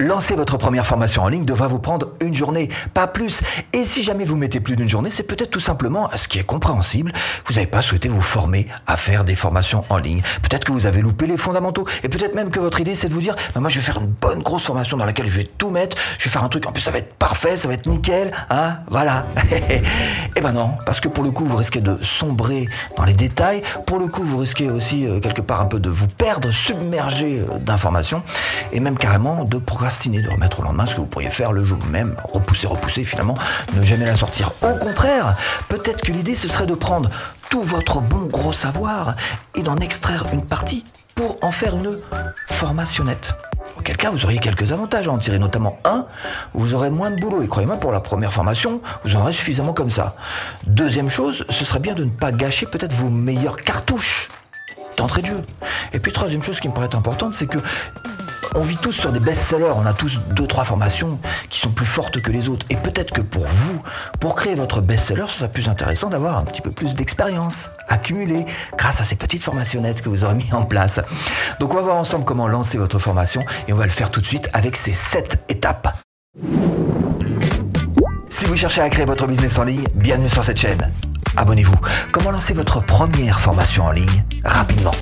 Lancer votre première formation en ligne devra vous prendre une journée, pas plus. Et si jamais vous mettez plus d'une journée, c'est peut-être tout simplement, ce qui est compréhensible, vous n'avez pas souhaité vous former à faire des formations en ligne. Peut-être que vous avez loupé les fondamentaux. Et peut-être même que votre idée, c'est de vous dire, bah, moi, je vais faire une bonne grosse formation dans laquelle je vais tout mettre. Je vais faire un truc, en plus, ça va être parfait, ça va être nickel. Hein, voilà. eh ben non, parce que pour le coup, vous risquez de sombrer dans les détails. Pour le coup, vous risquez aussi, euh, quelque part, un peu de vous perdre, submerger euh, d'informations. Et même carrément de de remettre au lendemain ce que vous pourriez faire le jour même, repousser, repousser, finalement, ne jamais la sortir. Au contraire, peut-être que l'idée ce serait de prendre tout votre bon gros savoir et d'en extraire une partie pour en faire une formationnette. Auquel cas, vous auriez quelques avantages à en tirer, notamment un, vous aurez moins de boulot. Et croyez-moi, pour la première formation, vous en aurez suffisamment comme ça. Deuxième chose, ce serait bien de ne pas gâcher peut-être vos meilleures cartouches d'entrée de jeu. Et puis troisième chose qui me paraît importante, c'est que on vit tous sur des best-sellers, on a tous deux, trois formations qui sont plus fortes que les autres. Et peut-être que pour vous, pour créer votre best-seller, ce serait plus intéressant d'avoir un petit peu plus d'expérience accumulée grâce à ces petites formationnettes que vous aurez mis en place. Donc on va voir ensemble comment lancer votre formation et on va le faire tout de suite avec ces sept étapes. Si vous cherchez à créer votre business en ligne, bienvenue sur cette chaîne. Abonnez-vous. Comment lancer votre première formation en ligne? Rapidement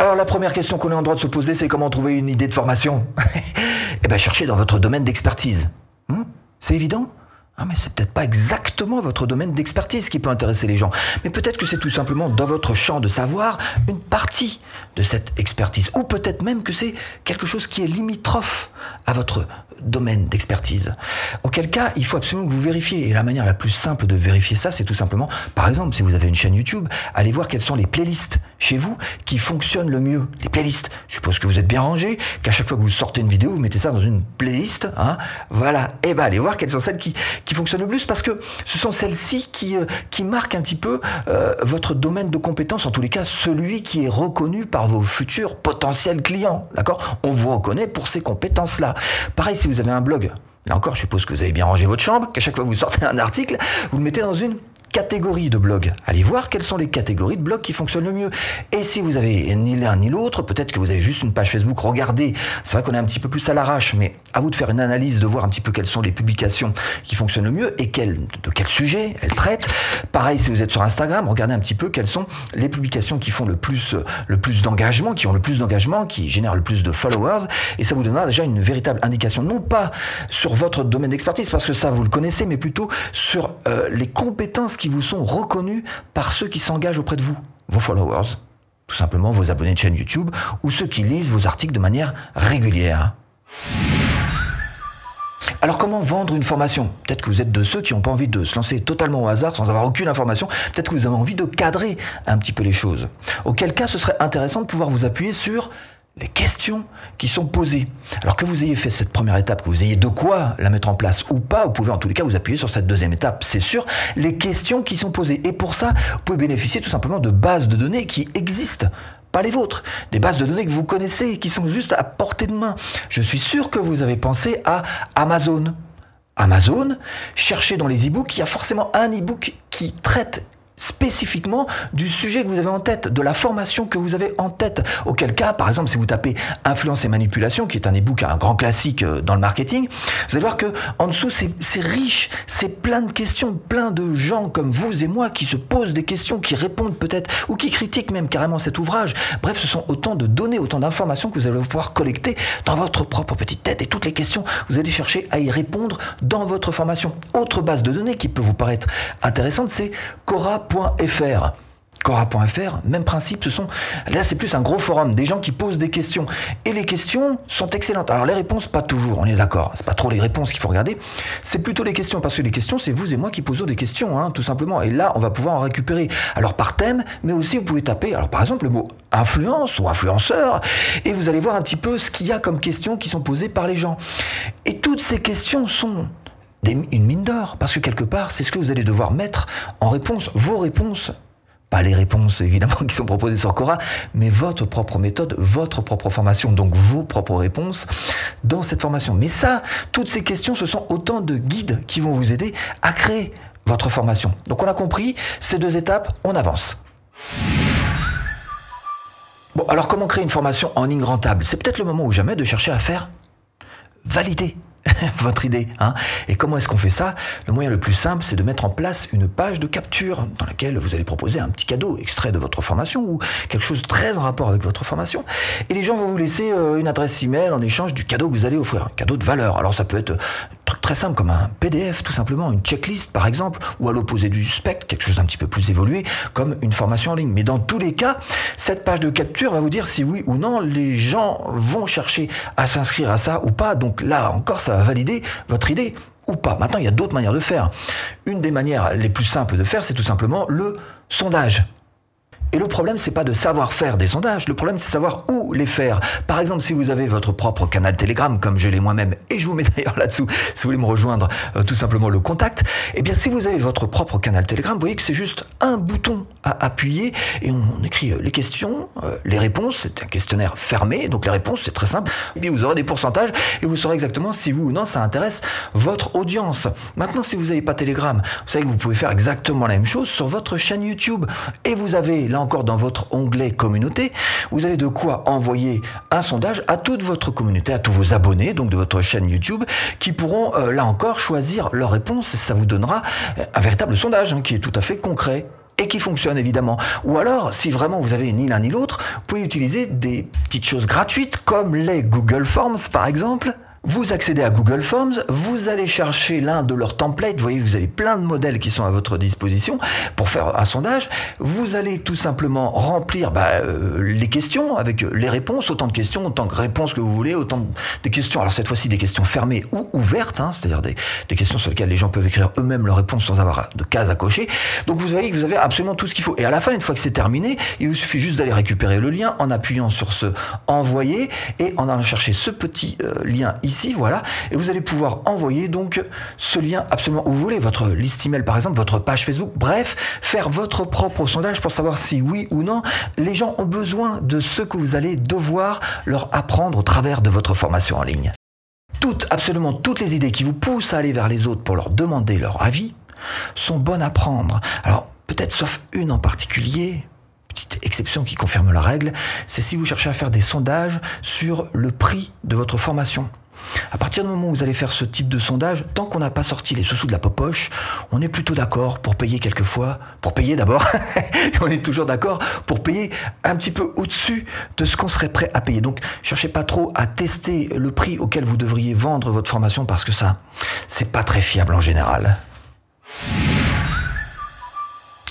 alors la première question qu'on est en droit de se poser, c'est comment trouver une idée de formation Eh bien cherchez dans votre domaine d'expertise. Hmm c'est évident. Ah mais c'est peut-être pas exactement votre domaine d'expertise qui peut intéresser les gens, mais peut-être que c'est tout simplement dans votre champ de savoir une partie de cette expertise, ou peut-être même que c'est quelque chose qui est limitrophe à votre domaine d'expertise. Auquel cas, il faut absolument que vous vérifiez. Et la manière la plus simple de vérifier ça, c'est tout simplement, par exemple, si vous avez une chaîne YouTube, allez voir quelles sont les playlists chez vous qui fonctionnent le mieux. Les playlists. Je suppose que vous êtes bien rangé, qu'à chaque fois que vous sortez une vidéo, vous mettez ça dans une playlist. Hein voilà. Et eh ben, allez voir quelles sont celles qui, qui fonctionnent le plus, parce que ce sont celles-ci qui, euh, qui marquent un petit peu euh, votre domaine de compétence, en tous les cas, celui qui est reconnu par vos futurs potentiels clients. D'accord? On vous reconnaît pour ces compétences-là. Pareil, si vous avez un blog, là encore, je suppose que vous avez bien rangé votre chambre, qu'à chaque fois que vous sortez un article, vous le mettez dans une catégories de blogs. Allez voir quelles sont les catégories de blogs qui fonctionnent le mieux. Et si vous avez ni l'un ni l'autre, peut-être que vous avez juste une page Facebook, regardez. C'est vrai qu'on est un petit peu plus à l'arrache, mais à vous de faire une analyse, de voir un petit peu quelles sont les publications qui fonctionnent le mieux et de quel sujet elles traitent. Pareil, si vous êtes sur Instagram, regardez un petit peu quelles sont les publications qui font le plus, le plus d'engagement, qui ont le plus d'engagement, qui génèrent le plus de followers. Et ça vous donnera déjà une véritable indication, non pas sur votre domaine d'expertise, parce que ça vous le connaissez, mais plutôt sur euh, les compétences qui vous sont reconnus par ceux qui s'engagent auprès de vous, vos followers, tout simplement vos abonnés de chaîne YouTube ou ceux qui lisent vos articles de manière régulière. Alors comment vendre une formation? Peut-être que vous êtes de ceux qui n'ont pas envie de se lancer totalement au hasard sans avoir aucune information. Peut-être que vous avez envie de cadrer un petit peu les choses. Auquel cas, ce serait intéressant de pouvoir vous appuyer sur les questions qui sont posées. Alors que vous ayez fait cette première étape, que vous ayez de quoi la mettre en place ou pas, vous pouvez en tous les cas vous appuyer sur cette deuxième étape, c'est sûr, les questions qui sont posées. Et pour ça, vous pouvez bénéficier tout simplement de bases de données qui existent pas les vôtres, des bases de données que vous connaissez, qui sont juste à portée de main. Je suis sûr que vous avez pensé à Amazon. Amazon, cherchez dans les e-books, il y a forcément un e-book qui traite spécifiquement du sujet que vous avez en tête, de la formation que vous avez en tête. Auquel cas, par exemple, si vous tapez influence et manipulation, qui est un e-book, un grand classique euh, dans le marketing, vous allez voir que en dessous, c'est riche, c'est plein de questions, plein de gens comme vous et moi qui se posent des questions, qui répondent peut-être, ou qui critiquent même carrément cet ouvrage. Bref, ce sont autant de données, autant d'informations que vous allez pouvoir collecter dans votre propre petite tête. Et toutes les questions, vous allez chercher à y répondre dans votre formation. Autre base de données qui peut vous paraître intéressante, c'est Cora Cora.fr. Cora.fr, même principe, ce sont là c'est plus un gros forum, des gens qui posent des questions et les questions sont excellentes. Alors les réponses pas toujours, on est d'accord, c'est pas trop les réponses qu'il faut regarder, c'est plutôt les questions parce que les questions c'est vous et moi qui posons des questions, hein, tout simplement. Et là on va pouvoir en récupérer. Alors par thème, mais aussi vous pouvez taper, alors par exemple le mot influence ou influenceur et vous allez voir un petit peu ce qu'il y a comme questions qui sont posées par les gens. Et toutes ces questions sont une mine d'or, parce que quelque part, c'est ce que vous allez devoir mettre en réponse, vos réponses. Pas les réponses évidemment qui sont proposées sur Cora, mais votre propre méthode, votre propre formation, donc vos propres réponses dans cette formation. Mais ça, toutes ces questions, ce sont autant de guides qui vont vous aider à créer votre formation. Donc on a compris, ces deux étapes, on avance. Bon, alors comment créer une formation en ligne rentable? C'est peut-être le moment ou jamais de chercher à faire valider votre idée. Hein et comment est-ce qu'on fait ça? Le moyen le plus simple, c'est de mettre en place une page de capture dans laquelle vous allez proposer un petit cadeau extrait de votre formation ou quelque chose très en rapport avec votre formation. Et les gens vont vous laisser euh, une adresse email en échange du cadeau que vous allez offrir, un cadeau de valeur. Alors ça peut être très simple comme un PDF tout simplement, une checklist par exemple, ou à l'opposé du spectre, quelque chose d'un petit peu plus évolué, comme une formation en ligne. Mais dans tous les cas, cette page de capture va vous dire si oui ou non les gens vont chercher à s'inscrire à ça ou pas. Donc là encore, ça va valider votre idée ou pas. Maintenant, il y a d'autres manières de faire. Une des manières les plus simples de faire, c'est tout simplement le sondage. Et le problème, c'est pas de savoir faire des sondages. Le problème, c'est savoir où les faire. Par exemple, si vous avez votre propre canal Telegram, comme je l'ai moi-même, et je vous mets d'ailleurs là-dessous, si vous voulez me rejoindre, euh, tout simplement le contact. Eh bien, si vous avez votre propre canal Telegram, vous voyez que c'est juste un bouton à appuyer et on écrit euh, les questions, euh, les réponses. C'est un questionnaire fermé, donc les réponses, c'est très simple. Et puis vous aurez des pourcentages et vous saurez exactement si oui ou non ça intéresse votre audience. Maintenant, si vous n'avez pas Telegram, vous savez que vous pouvez faire exactement la même chose sur votre chaîne YouTube. Et vous avez là encore dans votre onglet communauté, vous avez de quoi envoyer un sondage à toute votre communauté, à tous vos abonnés, donc de votre chaîne YouTube, qui pourront euh, là encore choisir leur réponse. Ça vous donnera euh, un véritable sondage hein, qui est tout à fait concret et qui fonctionne évidemment. Ou alors, si vraiment vous avez ni l'un ni l'autre, vous pouvez utiliser des petites choses gratuites comme les Google Forms par exemple vous accédez à Google Forms, vous allez chercher l'un de leurs templates, vous voyez, vous avez plein de modèles qui sont à votre disposition pour faire un sondage. Vous allez tout simplement remplir bah, euh, les questions avec les réponses, autant de questions, autant de réponses que vous voulez, autant de, des questions. Alors cette fois-ci des questions fermées ou ouvertes, hein, c'est-à-dire des, des, questions sur lesquelles les gens peuvent écrire eux-mêmes leurs réponses sans avoir de cases à cocher. Donc vous voyez que vous avez absolument tout ce qu'il faut. Et à la fin, une fois que c'est terminé, il vous suffit juste d'aller récupérer le lien en appuyant sur ce envoyer et en allant chercher ce petit euh, lien ici, voilà, et vous allez pouvoir envoyer donc ce lien absolument où vous voulez, votre liste email par exemple, votre page Facebook, bref, faire votre propre sondage pour savoir si oui ou non les gens ont besoin de ce que vous allez devoir leur apprendre au travers de votre formation en ligne. Toutes, absolument toutes les idées qui vous poussent à aller vers les autres pour leur demander leur avis sont bonnes à prendre. Alors, peut-être sauf une en particulier, petite exception qui confirme la règle, c'est si vous cherchez à faire des sondages sur le prix de votre formation. À partir du moment où vous allez faire ce type de sondage, tant qu'on n'a pas sorti les sous-sous de la popoche, on est plutôt d'accord pour payer quelquefois, pour payer d'abord, on est toujours d'accord pour payer un petit peu au-dessus de ce qu'on serait prêt à payer. Donc, cherchez pas trop à tester le prix auquel vous devriez vendre votre formation parce que ça, c'est pas très fiable en général.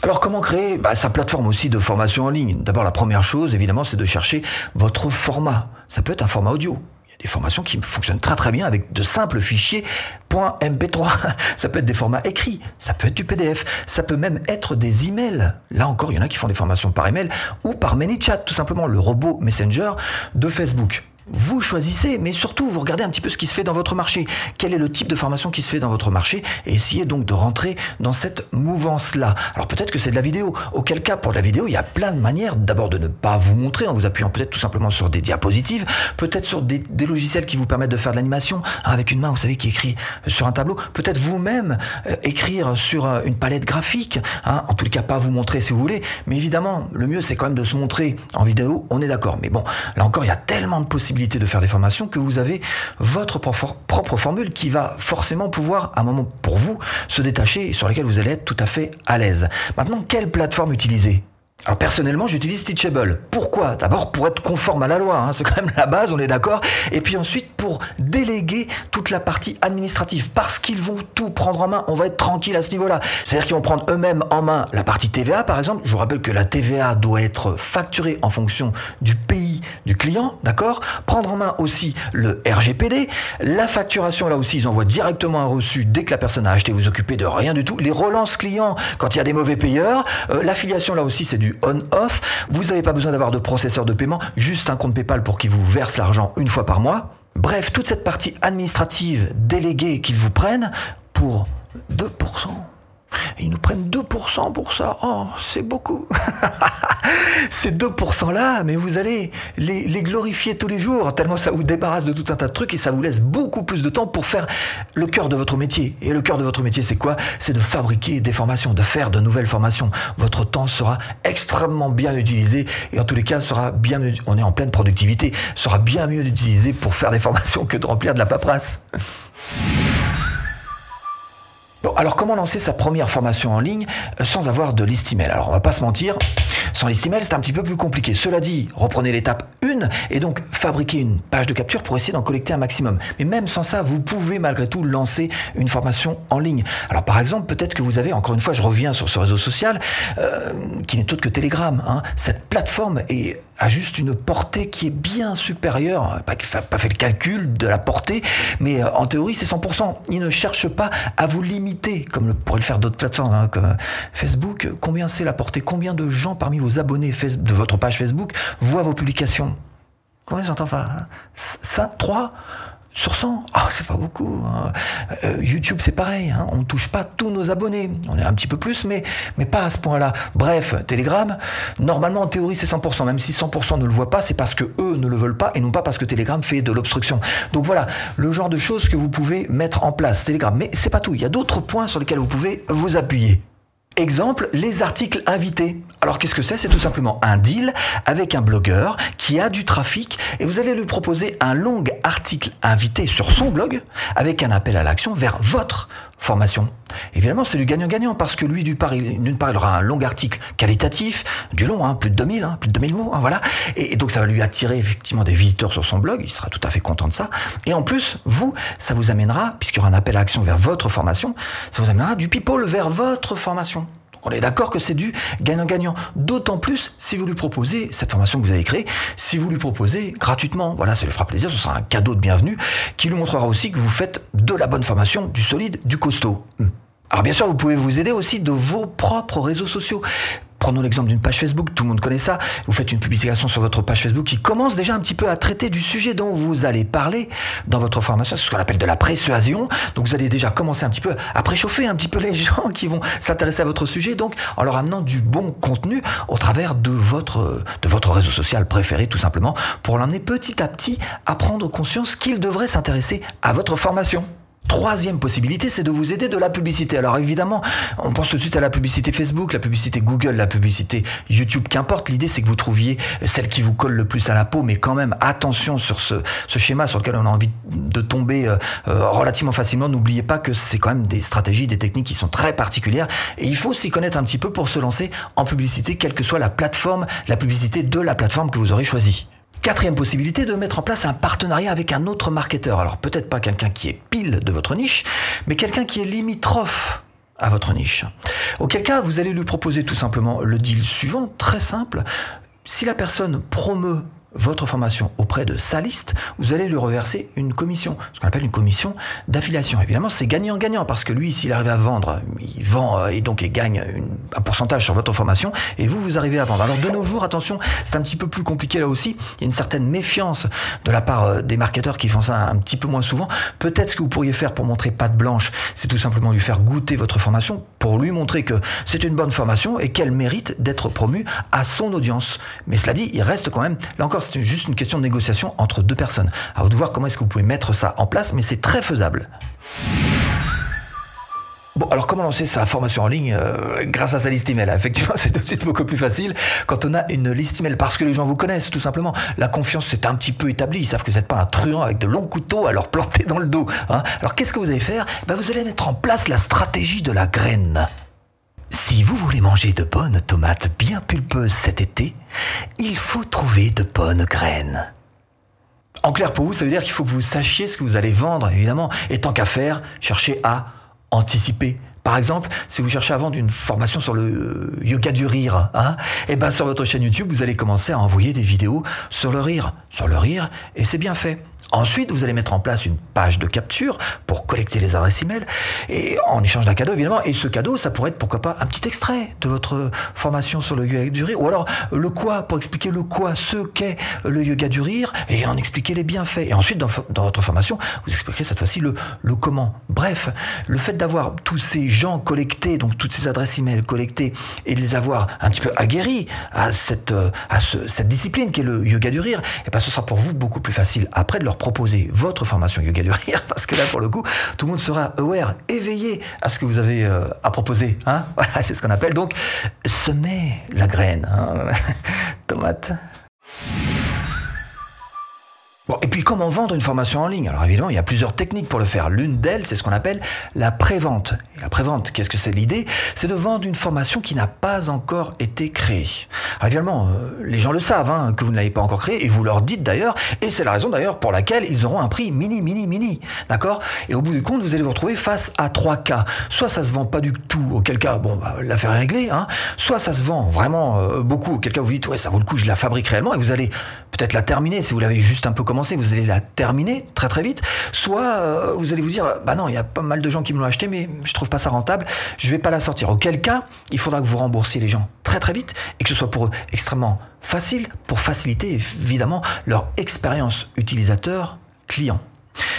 Alors comment créer bah, sa plateforme aussi de formation en ligne? D'abord la première chose évidemment c'est de chercher votre format. Ça peut être un format audio, des formations qui fonctionnent très très bien avec de simples fichiers .mp3. Ça peut être des formats écrits, ça peut être du PDF, ça peut même être des emails. Là encore, il y en a qui font des formations par email ou par ManyChat, tout simplement le robot Messenger de Facebook vous choisissez, mais surtout vous regardez un petit peu ce qui se fait dans votre marché. Quel est le type de formation qui se fait dans votre marché essayez donc de rentrer dans cette mouvance-là. Alors peut-être que c'est de la vidéo. Auquel cas, pour la vidéo, il y a plein de manières. D'abord de ne pas vous montrer en vous appuyant peut-être tout simplement sur des diapositives, peut-être sur des, logiciels qui vous permettent de faire de l'animation hein, avec une main, vous savez, qui écrit sur un tableau. Peut-être vous-même euh, écrire sur euh, une palette graphique. Hein. En tout cas, pas vous montrer si vous voulez. Mais évidemment, le mieux, c'est quand même de se montrer en vidéo. On est d'accord. Mais bon, là encore, il y a tellement de possibilités de faire des formations que vous avez votre propre formule qui va forcément pouvoir, à un moment pour vous, se détacher et sur laquelle vous allez être tout à fait à l'aise. Maintenant, quelle plateforme utiliser? Alors personnellement, j'utilise Teachable. Pourquoi? D'abord pour être conforme à la loi, hein, c'est quand même la base, on est d'accord. Et puis ensuite pour déléguer toute la partie administrative, parce qu'ils vont tout prendre en main. On va être tranquille à ce niveau-là. C'est-à-dire qu'ils vont prendre eux-mêmes en main la partie TVA, par exemple. Je vous rappelle que la TVA doit être facturée en fonction du pays du client, d'accord? Prendre en main aussi le RGPD, la facturation là aussi, ils envoient directement un reçu dès que la personne a acheté. Vous occupez de rien du tout. Les relances clients quand il y a des mauvais payeurs, euh, l'affiliation là aussi c'est du on-off. Vous n'avez pas besoin d'avoir de processeur de paiement, juste un compte PayPal pour qu'il vous verse l'argent une fois par mois. Bref, toute cette partie administrative déléguée qu'ils vous prennent pour 2%. Ils nous prennent 2% pour ça. Oh, c'est beaucoup. Ces 2%-là, mais vous allez les, glorifier tous les jours, tellement ça vous débarrasse de tout un tas de trucs et ça vous laisse beaucoup plus de temps pour faire le cœur de votre métier. Et le cœur de votre métier, c'est quoi? C'est de fabriquer des formations, de faire de nouvelles formations. Votre temps sera extrêmement bien utilisé et en tous les cas sera bien, on est en pleine productivité, sera bien mieux utilisé pour faire des formations que de remplir de la paperasse. Bon, alors comment lancer sa première formation en ligne euh, sans avoir de liste email? Alors on va pas se mentir, sans liste email c'est un petit peu plus compliqué. Cela dit, reprenez l'étape 1 et donc fabriquez une page de capture pour essayer d'en collecter un maximum. Mais même sans ça, vous pouvez malgré tout lancer une formation en ligne. Alors par exemple, peut-être que vous avez, encore une fois, je reviens sur ce réseau social, euh, qui n'est autre que Telegram. Hein. Cette plateforme a juste une portée qui est bien supérieure, pas, pas fait le calcul de la portée, mais euh, en théorie c'est 100%. Il ne cherche pas à vous limiter, comme pourraient le faire d'autres plateformes, hein, comme Facebook. Combien c'est la portée? Combien de gens parmi vos abonnés de votre page Facebook voient vos publications Combien j'entends enfin 5 3 sur 100, ah, c'est pas beaucoup. Hein. Euh, YouTube, c'est pareil. Hein. On ne touche pas tous nos abonnés. On est un petit peu plus, mais, mais pas à ce point-là. Bref, Telegram, normalement, en théorie, c'est 100%. Même si 100% ne le voient pas, c'est parce que eux ne le veulent pas et non pas parce que Telegram fait de l'obstruction. Donc voilà, le genre de choses que vous pouvez mettre en place, Telegram. Mais c'est pas tout. Il y a d'autres points sur lesquels vous pouvez vous appuyer. Exemple, les articles invités. Alors qu'est-ce que c'est? C'est tout simplement un deal avec un blogueur qui a du trafic et vous allez lui proposer un long article invité sur son blog avec un appel à l'action vers votre formation. Évidemment, c'est du gagnant-gagnant parce que lui, d'une part, il, part, il aura un long article qualitatif, du long, hein, plus de 2000, hein, plus de 2000 mots, hein, voilà. Et, donc, ça va lui attirer effectivement des visiteurs sur son blog. Il sera tout à fait content de ça. Et en plus, vous, ça vous amènera, puisqu'il y aura un appel à action vers votre formation, ça vous amènera du people vers votre formation. On est d'accord que c'est du gagnant-gagnant. D'autant plus si vous lui proposez cette formation que vous avez créée, si vous lui proposez gratuitement. Voilà, ça lui fera plaisir, ce sera un cadeau de bienvenue qui lui montrera aussi que vous faites de la bonne formation, du solide, du costaud. Hmm. Alors bien sûr, vous pouvez vous aider aussi de vos propres réseaux sociaux. Prenons l'exemple d'une page Facebook, tout le monde connaît ça. Vous faites une publication sur votre page Facebook qui commence déjà un petit peu à traiter du sujet dont vous allez parler dans votre formation. C'est ce qu'on appelle de la persuasion. Donc vous allez déjà commencer un petit peu à préchauffer un petit peu les gens qui vont s'intéresser à votre sujet. Donc en leur amenant du bon contenu au travers de votre, de votre réseau social préféré tout simplement pour l'emmener petit à petit à prendre conscience qu'il devrait s'intéresser à votre formation. Troisième possibilité, c'est de vous aider de la publicité. Alors évidemment, on pense tout de suite à la publicité Facebook, la publicité Google, la publicité YouTube, qu'importe. L'idée, c'est que vous trouviez celle qui vous colle le plus à la peau, mais quand même, attention sur ce, schéma sur lequel on a envie de tomber euh, euh, relativement facilement. N'oubliez pas que c'est quand même des stratégies, des techniques qui sont très particulières. Et il faut s'y connaître un petit peu pour se lancer en publicité, quelle que soit la plateforme, la publicité de la plateforme que vous aurez choisie. Quatrième possibilité, de mettre en place un partenariat avec un autre marketeur. Alors peut-être pas quelqu'un qui est pile de votre niche, mais quelqu'un qui est limitrophe à votre niche. Auquel cas, vous allez lui proposer tout simplement le deal suivant, très simple. Si la personne promeut votre formation auprès de sa liste, vous allez lui reverser une commission, ce qu'on appelle une commission d'affiliation. Évidemment, c'est gagnant-gagnant parce que lui, s'il arrive à vendre, il vend euh, et donc il gagne un pourcentage sur votre formation et vous, vous arrivez à vendre. Alors de nos jours, attention, c'est un petit peu plus compliqué là aussi. Il y a une certaine méfiance de la part euh, des marketeurs qui font ça un petit peu moins souvent. Peut-être ce que vous pourriez faire pour montrer patte blanche, c'est tout simplement lui faire goûter votre formation pour lui montrer que c'est une bonne formation et qu'elle mérite d'être promue à son audience. Mais cela dit, il reste quand même, là encore, c'est juste une question de négociation entre deux personnes. À vous de voir comment est-ce que vous pouvez mettre ça en place, mais c'est très faisable. Bon, alors comment lancer sa formation en ligne euh, grâce à sa liste email? Effectivement, c'est tout de suite beaucoup plus facile quand on a une liste email parce que les gens vous connaissent, tout simplement. La confiance c'est un petit peu établie. Ils savent que vous n'êtes pas un truand avec de longs couteaux à leur planter dans le dos. Hein. alors qu'est-ce que vous allez faire? Ben, Vous allez mettre en place la stratégie de la graine. Si vous voulez manger de bonnes tomates bien pulpeuses cet été, il faut trouver de bonnes graines. En clair pour vous, ça veut dire qu'il faut que vous sachiez ce que vous allez vendre, évidemment. Et tant qu'à faire, cherchez à anticiper. Par exemple, si vous cherchez à vendre une formation sur le euh, yoga du rire, hein, eh ben sur votre chaîne YouTube, vous allez commencer à envoyer des vidéos sur le rire, sur le rire, et c'est bien fait. Ensuite, vous allez mettre en place une page de capture pour collecter les adresses email et en échange d'un cadeau évidemment. Et ce cadeau, ça pourrait être pourquoi pas un petit extrait de votre formation sur le yoga du rire ou alors le quoi pour expliquer le quoi, ce qu'est le yoga du rire et en expliquer les bienfaits. Et ensuite, dans, votre formation, vous expliquerez cette fois-ci le, le comment. Bref, le fait d'avoir tous ces gens collectés, donc toutes ces adresses email collectées et de les avoir un petit peu aguerris à cette, à cette discipline qui est le yoga du rire, et eh ben ce sera pour vous beaucoup plus facile après de leur proposer votre formation yoga du rire, parce que là, pour le coup, tout le monde sera aware, éveillé à ce que vous avez euh, à proposer. Hein voilà, c'est ce qu'on appelle donc semer la graine. Hein Tomate. Bon, et puis comment vendre une formation en ligne? Alors évidemment, il y a plusieurs techniques pour le faire. L'une d'elles, c'est ce qu'on appelle la prévente. Et la prévente, qu'est-ce que c'est l'idée? C'est de vendre une formation qui n'a pas encore été créée. Alors évidemment, euh, les gens le savent hein, que vous ne l'avez pas encore créée et vous leur dites d'ailleurs, et c'est la raison d'ailleurs pour laquelle ils auront un prix mini, mini, mini. D'accord? Et au bout du compte, vous allez vous retrouver face à trois cas. Soit ça se vend pas du tout, auquel cas, bon, bah, l'affaire est réglée. Hein. Soit ça se vend vraiment euh, beaucoup, auquel cas vous dites, ouais, ça vaut le coup, je la fabrique réellement, et vous allez peut-être la terminer si vous l'avez juste un peu commencé vous allez la terminer très très vite, soit euh, vous allez vous dire, bah non, il y a pas mal de gens qui me l'ont acheté, mais je trouve pas ça rentable, je vais pas la sortir. Auquel cas, il faudra que vous remboursiez les gens très très vite et que ce soit pour eux extrêmement facile pour faciliter évidemment leur expérience utilisateur client.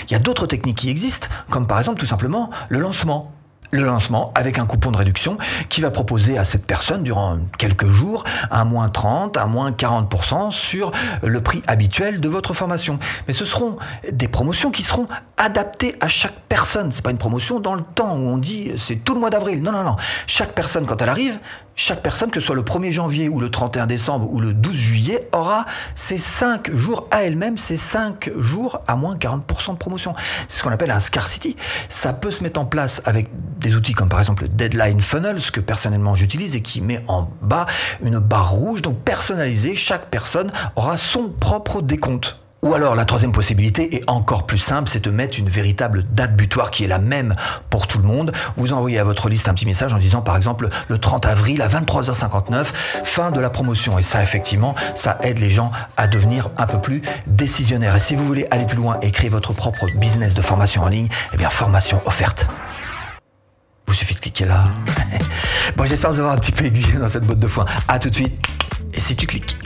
Il y a d'autres techniques qui existent, comme par exemple tout simplement le lancement le lancement avec un coupon de réduction qui va proposer à cette personne durant quelques jours un moins 30, un moins 40% sur le prix habituel de votre formation. Mais ce seront des promotions qui seront adaptées à chaque personne. C'est pas une promotion dans le temps où on dit c'est tout le mois d'avril. Non, non, non. Chaque personne, quand elle arrive, chaque personne, que ce soit le 1er janvier ou le 31 décembre ou le 12 juillet, aura ces 5 jours à elle-même, ces 5 jours à moins 40% de promotion. C'est ce qu'on appelle un scarcity. Ça peut se mettre en place avec des outils comme par exemple le Deadline Funnel, ce que personnellement j'utilise et qui met en bas une barre rouge, donc personnalisée. Chaque personne aura son propre décompte. Ou alors la troisième possibilité est encore plus simple, c'est de mettre une véritable date butoir qui est la même pour tout le monde. Vous envoyez à votre liste un petit message en disant par exemple le 30 avril à 23h59, fin de la promotion. Et ça effectivement, ça aide les gens à devenir un peu plus décisionnaires. Et si vous voulez aller plus loin et créer votre propre business de formation en ligne, eh bien formation offerte. Vous suffit de cliquer là. bon, j'espère vous avoir un petit peu aiguillé dans cette botte de foin. À tout de suite. Et si tu cliques.